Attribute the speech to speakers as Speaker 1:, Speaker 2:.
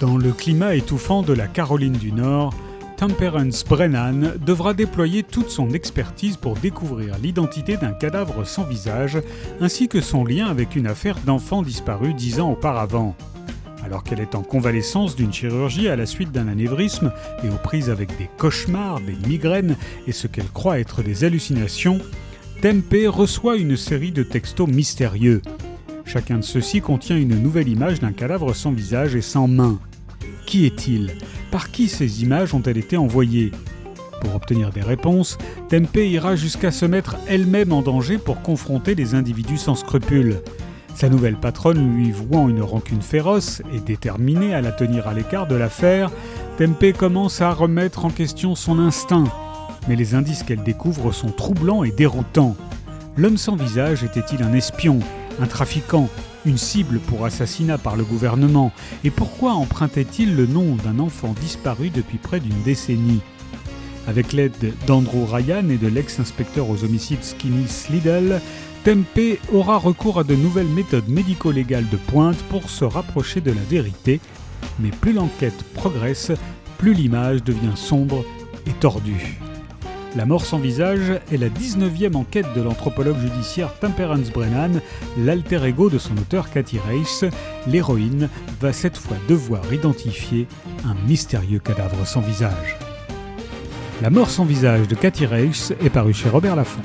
Speaker 1: Dans le climat étouffant de la Caroline du Nord, Temperance Brennan devra déployer toute son expertise pour découvrir l'identité d'un cadavre sans visage, ainsi que son lien avec une affaire d'enfant disparu dix ans auparavant. Alors qu'elle est en convalescence d'une chirurgie à la suite d'un anévrisme et aux prises avec des cauchemars, des migraines et ce qu'elle croit être des hallucinations, Tempe reçoit une série de textos mystérieux. Chacun de ceux-ci contient une nouvelle image d'un cadavre sans visage et sans main. Qui est-il? Par qui ces images ont-elles été envoyées? Pour obtenir des réponses, Tempe ira jusqu'à se mettre elle-même en danger pour confronter des individus sans scrupules. Sa nouvelle patronne lui vouant une rancune féroce et déterminée à la tenir à l'écart de l'affaire, Tempe commence à remettre en question son instinct mais les indices qu'elle découvre sont troublants et déroutants. L'homme sans visage était-il un espion, un trafiquant, une cible pour assassinat par le gouvernement Et pourquoi empruntait-il le nom d'un enfant disparu depuis près d'une décennie? Avec l'aide d'Andrew Ryan et de l'ex-inspecteur aux homicides Skinny Slidell, Tempe aura recours à de nouvelles méthodes médico-légales de pointe pour se rapprocher de la vérité. Mais plus l'enquête progresse, plus l'image devient sombre et tordue. La mort sans visage est la 19e enquête de l'anthropologue judiciaire Temperance Brennan, l'alter ego de son auteur Cathy Race. L'héroïne va cette fois devoir identifier un mystérieux cadavre sans visage. La mort sans visage de Cathy Race est paru chez Robert Laffont.